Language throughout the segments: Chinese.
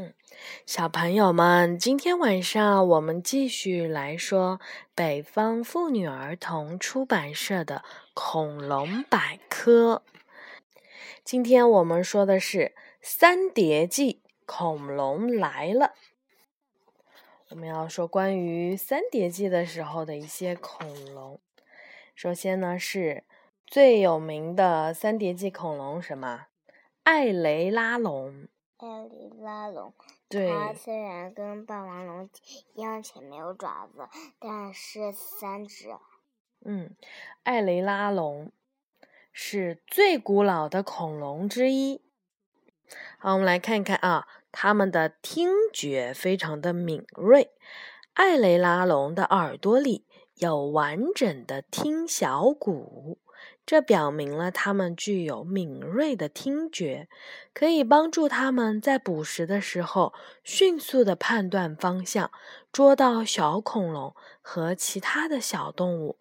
嗯，小朋友们，今天晚上我们继续来说北方妇女儿童出版社的《恐龙百科》。今天我们说的是《三叠纪》，恐龙来了。我们要说关于三叠纪的时候的一些恐龙。首先呢，是最有名的三叠纪恐龙，什么？艾雷拉龙。艾雷拉龙，它虽然跟霸王龙一样前没有爪子，但是三只。嗯，艾雷拉龙是最古老的恐龙之一。好，我们来看看啊，它们的听觉非常的敏锐。艾雷拉龙的耳朵里有完整的听小骨。这表明了它们具有敏锐的听觉，可以帮助它们在捕食的时候迅速地判断方向，捉到小恐龙和其他的小动物。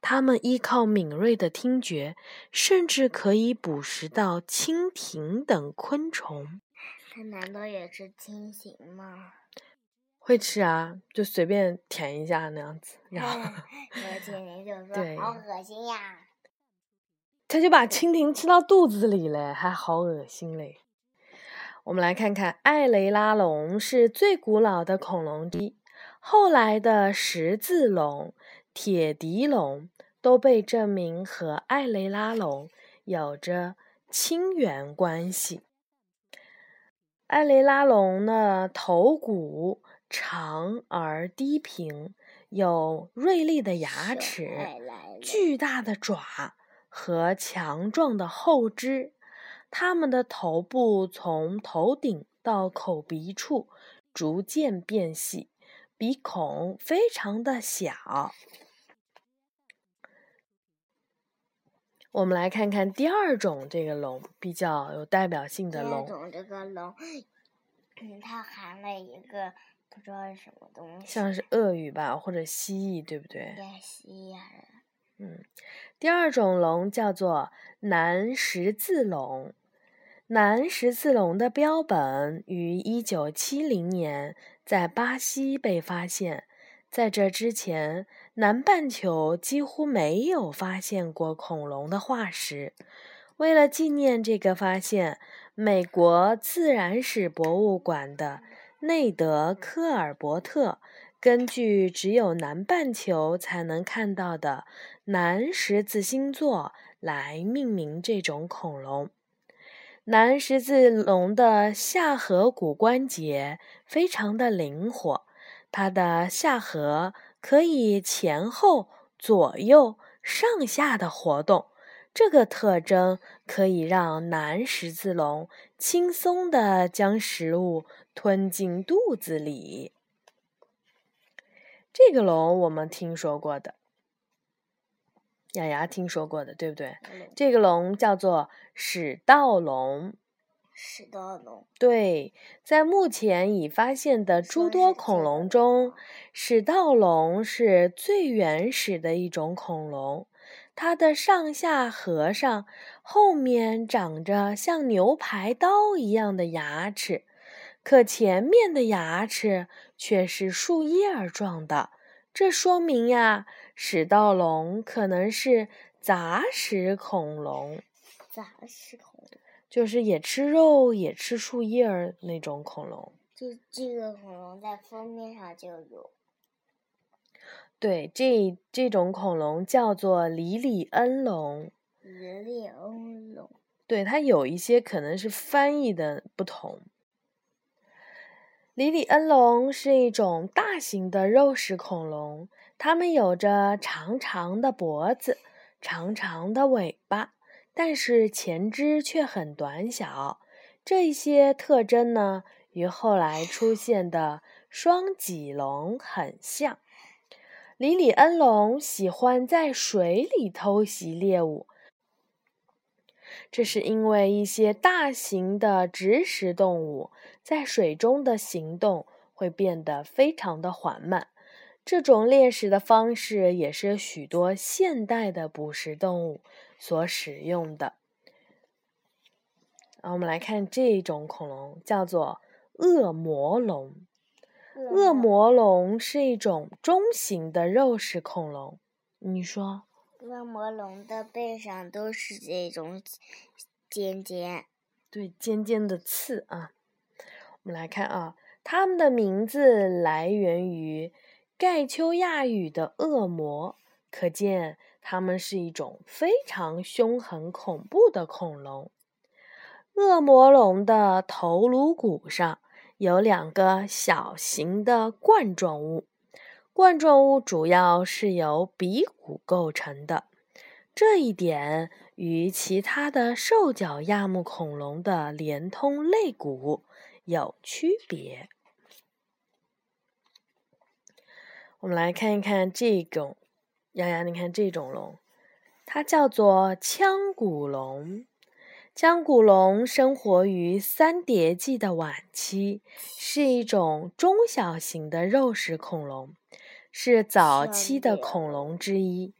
它们依靠敏锐的听觉，甚至可以捕食到蜻蜓等昆虫。它难道也是蜻蜓吗？会吃啊，就随便舔一下那样子。然后，有蜻蜓就说：“好恶心呀。”他就把蜻蜓吃到肚子里了，还好恶心嘞！我们来看看，艾雷拉龙是最古老的恐龙之一，后来的十字龙、铁笛龙都被证明和艾雷拉龙有着亲缘关系。艾雷拉龙的头骨长而低平，有锐利的牙齿，巨大的爪。和强壮的后肢，它们的头部从头顶到口鼻处逐渐变细，鼻孔非常的小。我们来看看第二种这个龙，比较有代表性的龙。第二种这个龙，嗯，它含了一个不知道是什么东西，像是鳄鱼吧，或者蜥蜴，对不对？对，蜥蜴还是。嗯，第二种龙叫做南十字龙。南十字龙的标本于一九七零年在巴西被发现，在这之前，南半球几乎没有发现过恐龙的化石。为了纪念这个发现，美国自然史博物馆的内德科尔伯特。根据只有南半球才能看到的南十字星座来命名这种恐龙。南十字龙的下颌骨关节非常的灵活，它的下颌可以前后、左右、上下的活动。这个特征可以让南十字龙轻松地将食物吞进肚子里。这个龙我们听说过的，雅雅听说过的，对不对？这个龙叫做始盗龙。始盗龙。对，在目前已发现的诸多恐龙中，始盗龙是最原始的一种恐龙。它的上下颌上后面长着像牛排刀一样的牙齿。可前面的牙齿却是树叶状的，这说明呀，始盗龙可能是杂食恐龙。杂食恐龙就是也吃肉也吃树叶儿那种恐龙。就这个恐龙在封面上就有。对，这这种恐龙叫做里里恩龙。里里恩龙。对，它有一些可能是翻译的不同。里里恩龙是一种大型的肉食恐龙，它们有着长长的脖子、长长的尾巴，但是前肢却很短小。这些特征呢，与后来出现的双脊龙很像。里里恩龙喜欢在水里偷袭猎物。这是因为一些大型的植食动物在水中的行动会变得非常的缓慢，这种猎食的方式也是许多现代的捕食动物所使用的。啊，我们来看这种恐龙，叫做恶魔龙。恶魔龙是一种中型的肉食恐龙。你说？恶魔龙的背上都是这种尖尖，对，尖尖的刺啊。我们来看啊，它们的名字来源于盖丘亚语的“恶魔”，可见它们是一种非常凶狠恐怖的恐龙。恶魔龙的头颅骨上有两个小型的冠状物。冠状物主要是由鼻骨构成的，这一点与其他的兽脚亚目恐龙的连通肋骨有区别。我们来看一看这种，丫丫，你看这种龙，它叫做腔骨龙。腔骨龙生活于三叠纪的晚期，是一种中小型的肉食恐龙。是早期的恐龙之一。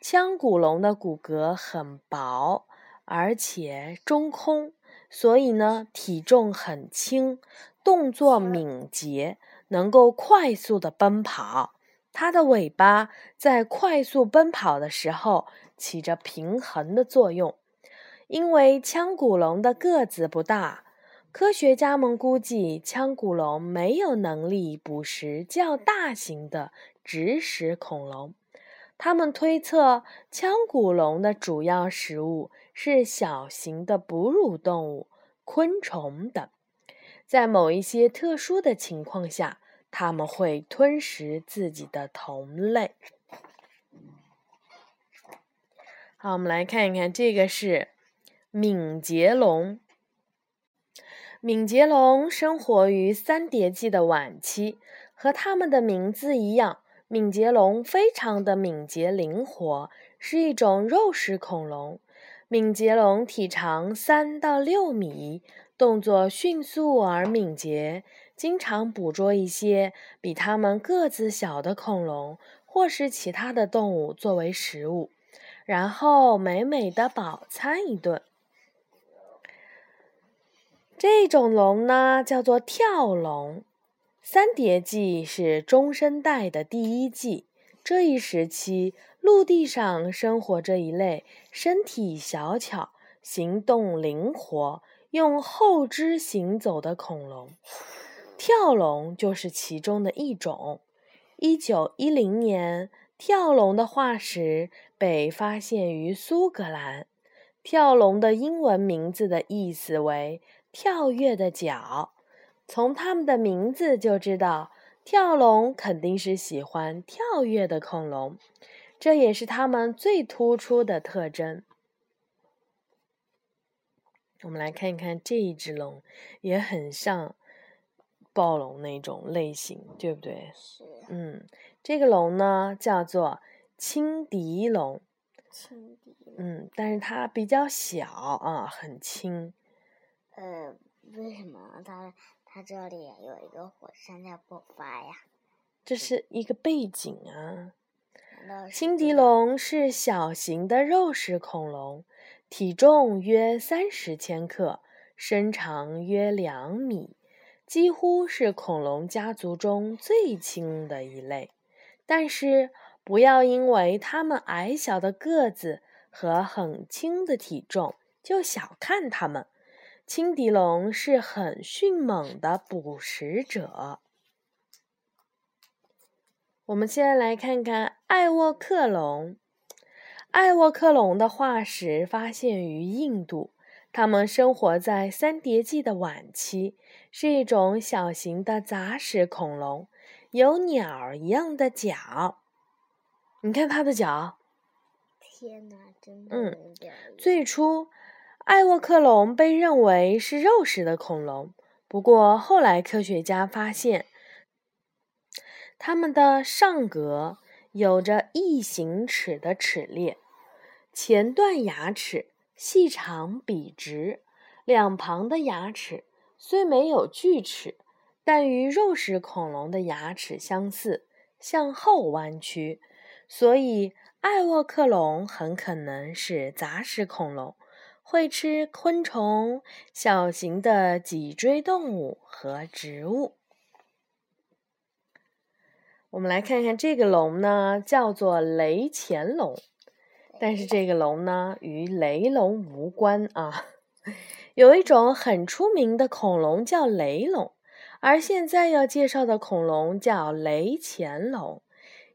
腔骨龙的骨骼很薄，而且中空，所以呢，体重很轻，动作敏捷，能够快速的奔跑。它的尾巴在快速奔跑的时候起着平衡的作用。因为腔骨龙的个子不大，科学家们估计腔骨龙没有能力捕食较大型的。植食恐龙，他们推测腔骨龙的主要食物是小型的哺乳动物、昆虫等。在某一些特殊的情况下，他们会吞食自己的同类。好，我们来看一看，这个是敏捷龙。敏捷龙生活于三叠纪的晚期，和它们的名字一样。敏捷龙非常的敏捷灵活，是一种肉食恐龙。敏捷龙体长三到六米，动作迅速而敏捷，经常捕捉一些比它们个子小的恐龙或是其他的动物作为食物，然后美美的饱餐一顿。这种龙呢，叫做跳龙。三叠纪是中生代的第一纪，这一时期陆地上生活着一类身体小巧、行动灵活、用后肢行走的恐龙，跳龙就是其中的一种。一九一零年，跳龙的化石被发现于苏格兰。跳龙的英文名字的意思为“跳跃的脚”。从它们的名字就知道，跳龙肯定是喜欢跳跃的恐龙，这也是它们最突出的特征。我们来看一看这一只龙，也很像暴龙那种类型，对不对？是。嗯，这个龙呢叫做轻敌龙。轻敌。嗯，但是它比较小啊，很轻。呃，为什么它？它这里有一个火山在爆发呀，这是一个背景啊。辛迪龙是小型的肉食恐龙，体重约三十千克，身长约两米，几乎是恐龙家族中最轻的一类。但是，不要因为它们矮小的个子和很轻的体重就小看它们。青笛龙是很迅猛的捕食者。我们先来看看艾沃克龙。艾沃克龙的化石发现于印度，它们生活在三叠纪的晚期，是一种小型的杂食恐龙，有鸟一样的脚。你看它的脚。天哪，真的。嗯，最初。艾沃克龙被认为是肉食的恐龙，不过后来科学家发现，它们的上颌有着异形齿的齿列，前段牙齿细长笔直，两旁的牙齿虽没有锯齿，但与肉食恐龙的牙齿相似，向后弯曲，所以艾沃克龙很可能是杂食恐龙。会吃昆虫、小型的脊椎动物和植物。我们来看看这个龙呢，叫做雷潜龙，但是这个龙呢与雷龙无关啊。有一种很出名的恐龙叫雷龙，而现在要介绍的恐龙叫雷潜龙。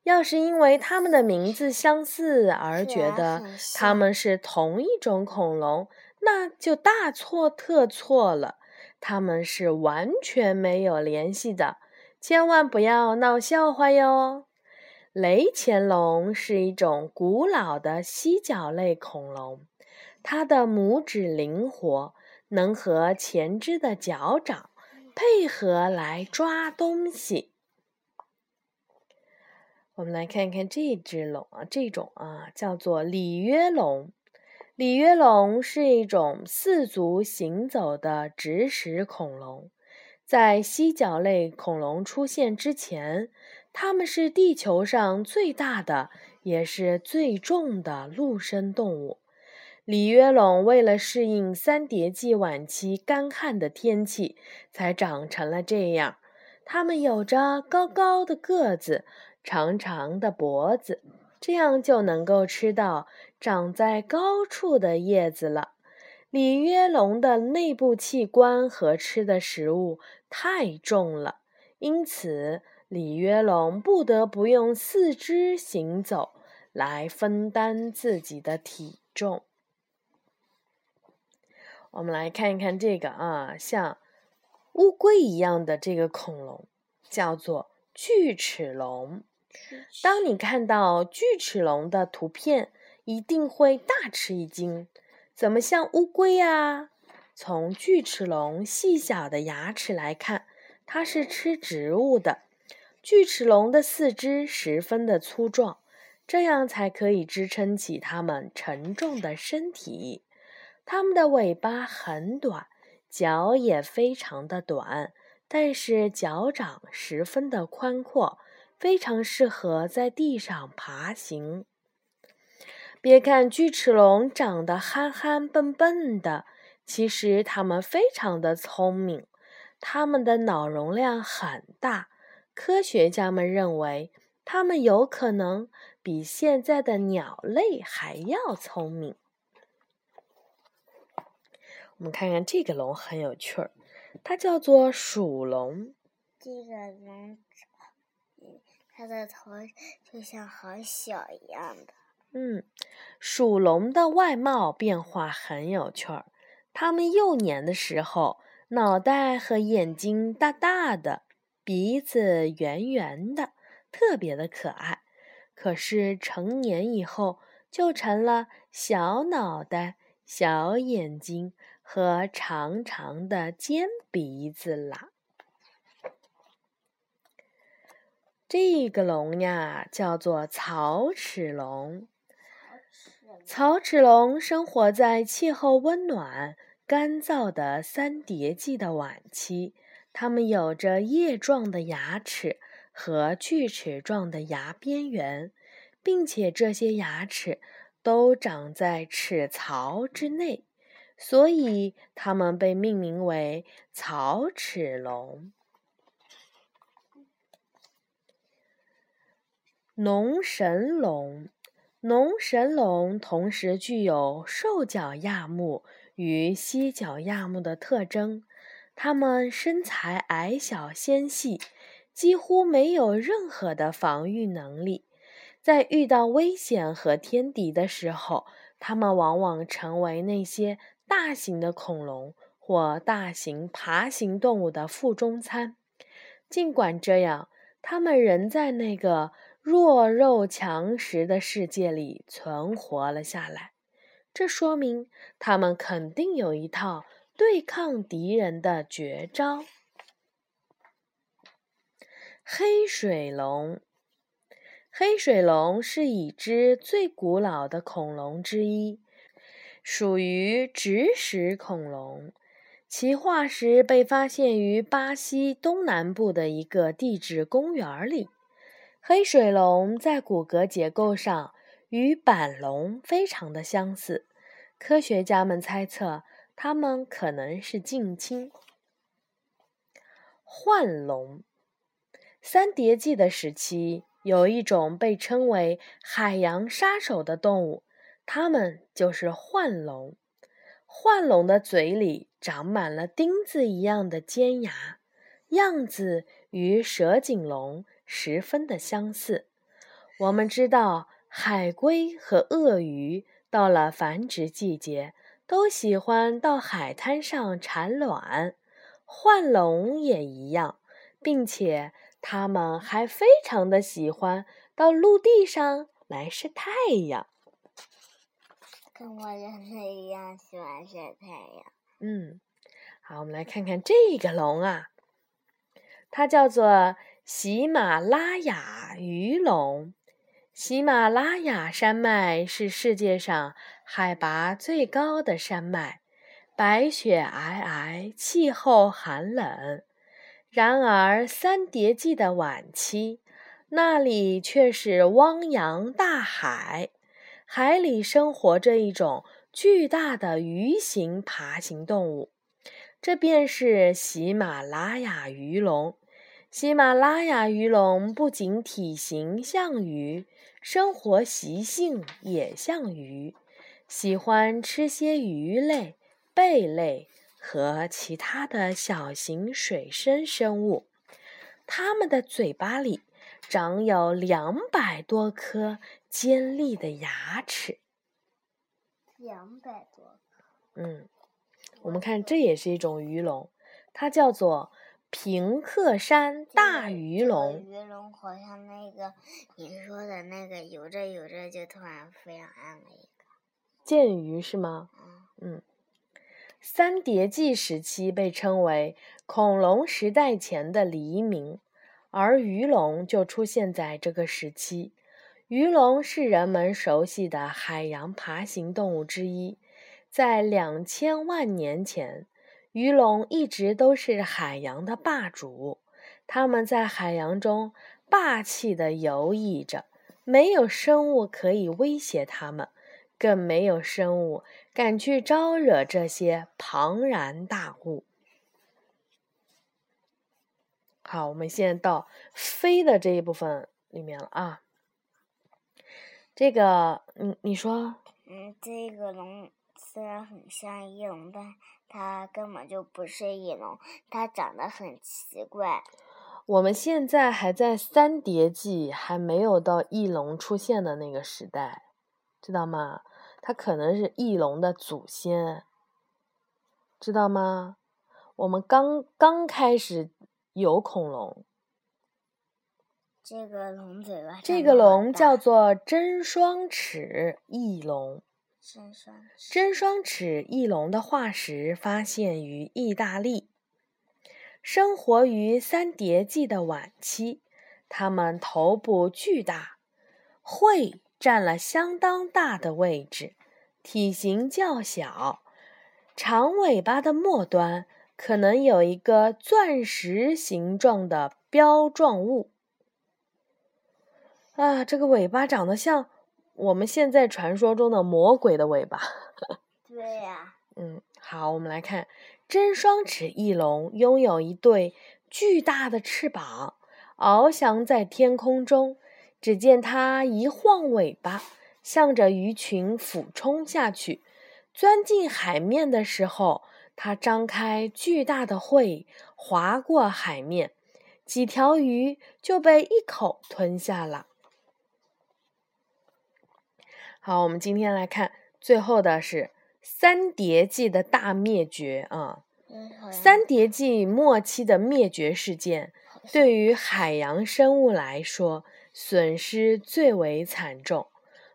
要是因为它们的名字相似而觉得它们是同一种恐龙，那就大错特错了。它们是完全没有联系的，千万不要闹笑话哟。雷潜龙是一种古老的犀角类恐龙，它的拇指灵活，能和前肢的脚掌配合来抓东西。我们来看一看这只龙啊，这种啊叫做里约龙。里约龙是一种四足行走的植食恐龙。在犀角类恐龙出现之前，它们是地球上最大的也是最重的陆生动物。里约龙为了适应三叠纪晚期干旱的天气，才长成了这样。它们有着高高的个子。长长的脖子，这样就能够吃到长在高处的叶子了。里约龙的内部器官和吃的食物太重了，因此里约龙不得不用四肢行走来分担自己的体重。我们来看一看这个啊，像乌龟一样的这个恐龙，叫做锯齿龙。当你看到巨齿龙的图片，一定会大吃一惊。怎么像乌龟呀？从巨齿龙细小的牙齿来看，它是吃植物的。巨齿龙的四肢十分的粗壮，这样才可以支撑起它们沉重的身体。它们的尾巴很短，脚也非常的短，但是脚掌十分的宽阔。非常适合在地上爬行。别看巨齿龙长得憨憨笨笨的，其实它们非常的聪明。它们的脑容量很大，科学家们认为它们有可能比现在的鸟类还要聪明。我们看看这个龙很有趣儿，它叫做鼠龙。这个龙。它的头就像好小一样的。嗯，属龙的外貌变化很有趣儿。它们幼年的时候，脑袋和眼睛大大的，鼻子圆圆的，特别的可爱。可是成年以后，就成了小脑袋、小眼睛和长长的尖鼻子啦。这个龙呀，叫做草齿龙。草齿龙生活在气候温暖、干燥的三叠纪的晚期。它们有着叶状的牙齿和锯齿状的牙边缘，并且这些牙齿都长在齿槽之内，所以它们被命名为草齿龙。龙神龙，龙神龙同时具有兽脚亚目与犀角亚目的特征。它们身材矮小纤细，几乎没有任何的防御能力。在遇到危险和天敌的时候，它们往往成为那些大型的恐龙或大型爬行动物的腹中餐。尽管这样，它们仍在那个。弱肉强食的世界里存活了下来，这说明他们肯定有一套对抗敌人的绝招。黑水龙，黑水龙是已知最古老的恐龙之一，属于植食恐龙，其化石被发现于巴西东南部的一个地质公园里。黑水龙在骨骼结构上与板龙非常的相似，科学家们猜测，它们可能是近亲。幻龙，三叠纪的时期，有一种被称为海洋杀手的动物，它们就是幻龙。幻龙的嘴里长满了钉子一样的尖牙，样子与蛇颈龙十分的相似。我们知道，海龟和鳄鱼到了繁殖季节，都喜欢到海滩上产卵。幻龙也一样，并且它们还非常的喜欢到陆地上来晒太阳，跟我人类一样喜欢晒太阳。嗯，好，我们来看看这个龙啊，它叫做喜马拉雅鱼龙。喜马拉雅山脉是世界上海拔最高的山脉。白雪皑皑，气候寒冷。然而，三叠纪的晚期，那里却是汪洋大海，海里生活着一种巨大的鱼形爬行动物，这便是喜马拉雅鱼龙。喜马拉雅鱼龙不仅体型像鱼，生活习性也像鱼，喜欢吃些鱼类。贝类和其他的小型水生生物，它们的嘴巴里长有两百多颗尖利的牙齿。两百多颗。嗯，我们看，这也是一种鱼龙，它叫做平克山大鱼龙。鱼龙好像那个你说的那个游着游着就突然飞上岸了一个。剑鱼是吗？嗯。嗯。三叠纪时期被称为恐龙时代前的黎明，而鱼龙就出现在这个时期。鱼龙是人们熟悉的海洋爬行动物之一，在两千万年前，鱼龙一直都是海洋的霸主。它们在海洋中霸气地游弋着，没有生物可以威胁它们。更没有生物敢去招惹这些庞然大物。好，我们现在到飞的这一部分里面了啊。这个，你你说？嗯，这个龙虽然很像翼龙，但它根本就不是翼龙，它长得很奇怪。我们现在还在三叠纪，还没有到翼龙出现的那个时代，知道吗？它可能是翼龙的祖先，知道吗？我们刚刚开始有恐龙。这个龙嘴巴。这个龙叫做真双齿翼龙。真双齿。翼龙的化石发现于意大利，生活于三叠纪的晚期。它们头部巨大，喙。占了相当大的位置，体型较小，长尾巴的末端可能有一个钻石形状的标状物。啊，这个尾巴长得像我们现在传说中的魔鬼的尾巴。对呀。嗯，好，我们来看真双齿翼龙拥有一对巨大的翅膀，翱翔在天空中。只见它一晃尾巴，向着鱼群俯冲下去。钻进海面的时候，它张开巨大的喙，划过海面，几条鱼就被一口吞下了。好，我们今天来看最后的是三叠纪的大灭绝啊！三叠纪末期的灭绝事件，对于海洋生物来说。损失最为惨重。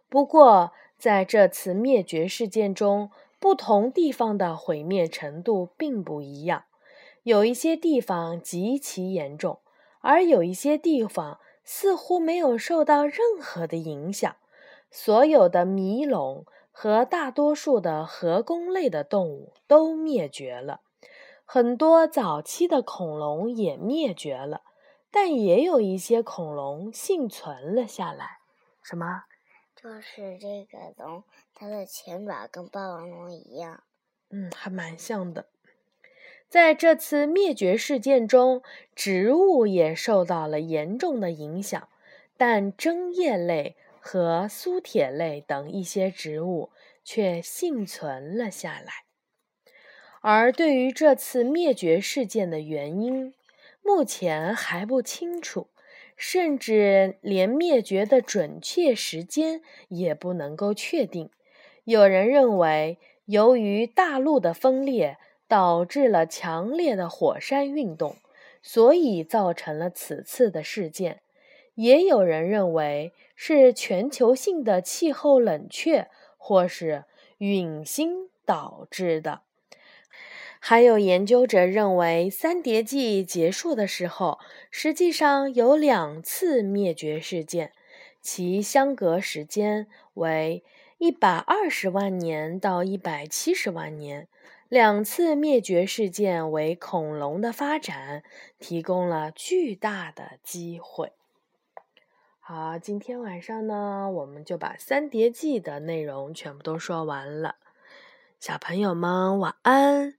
不过，在这次灭绝事件中，不同地方的毁灭程度并不一样。有一些地方极其严重，而有一些地方似乎没有受到任何的影响。所有的迷龙和大多数的河弓类的动物都灭绝了，很多早期的恐龙也灭绝了。但也有一些恐龙幸存了下来。什么？就是这个龙，它的前爪跟霸王龙一样。嗯，还蛮像的。在这次灭绝事件中，植物也受到了严重的影响，但针叶类和苏铁类等一些植物却幸存了下来。而对于这次灭绝事件的原因，目前还不清楚，甚至连灭绝的准确时间也不能够确定。有人认为，由于大陆的分裂。导致了强烈的火山运动，所以造成了此次的事件。也有人认为是全球性的气候冷却或是陨星导致的。还有研究者认为，三叠纪结束的时候，实际上有两次灭绝事件，其相隔时间为一百二十万年到一百七十万年。两次灭绝事件为恐龙的发展提供了巨大的机会。好，今天晚上呢，我们就把《三叠纪》的内容全部都说完了。小朋友们，晚安。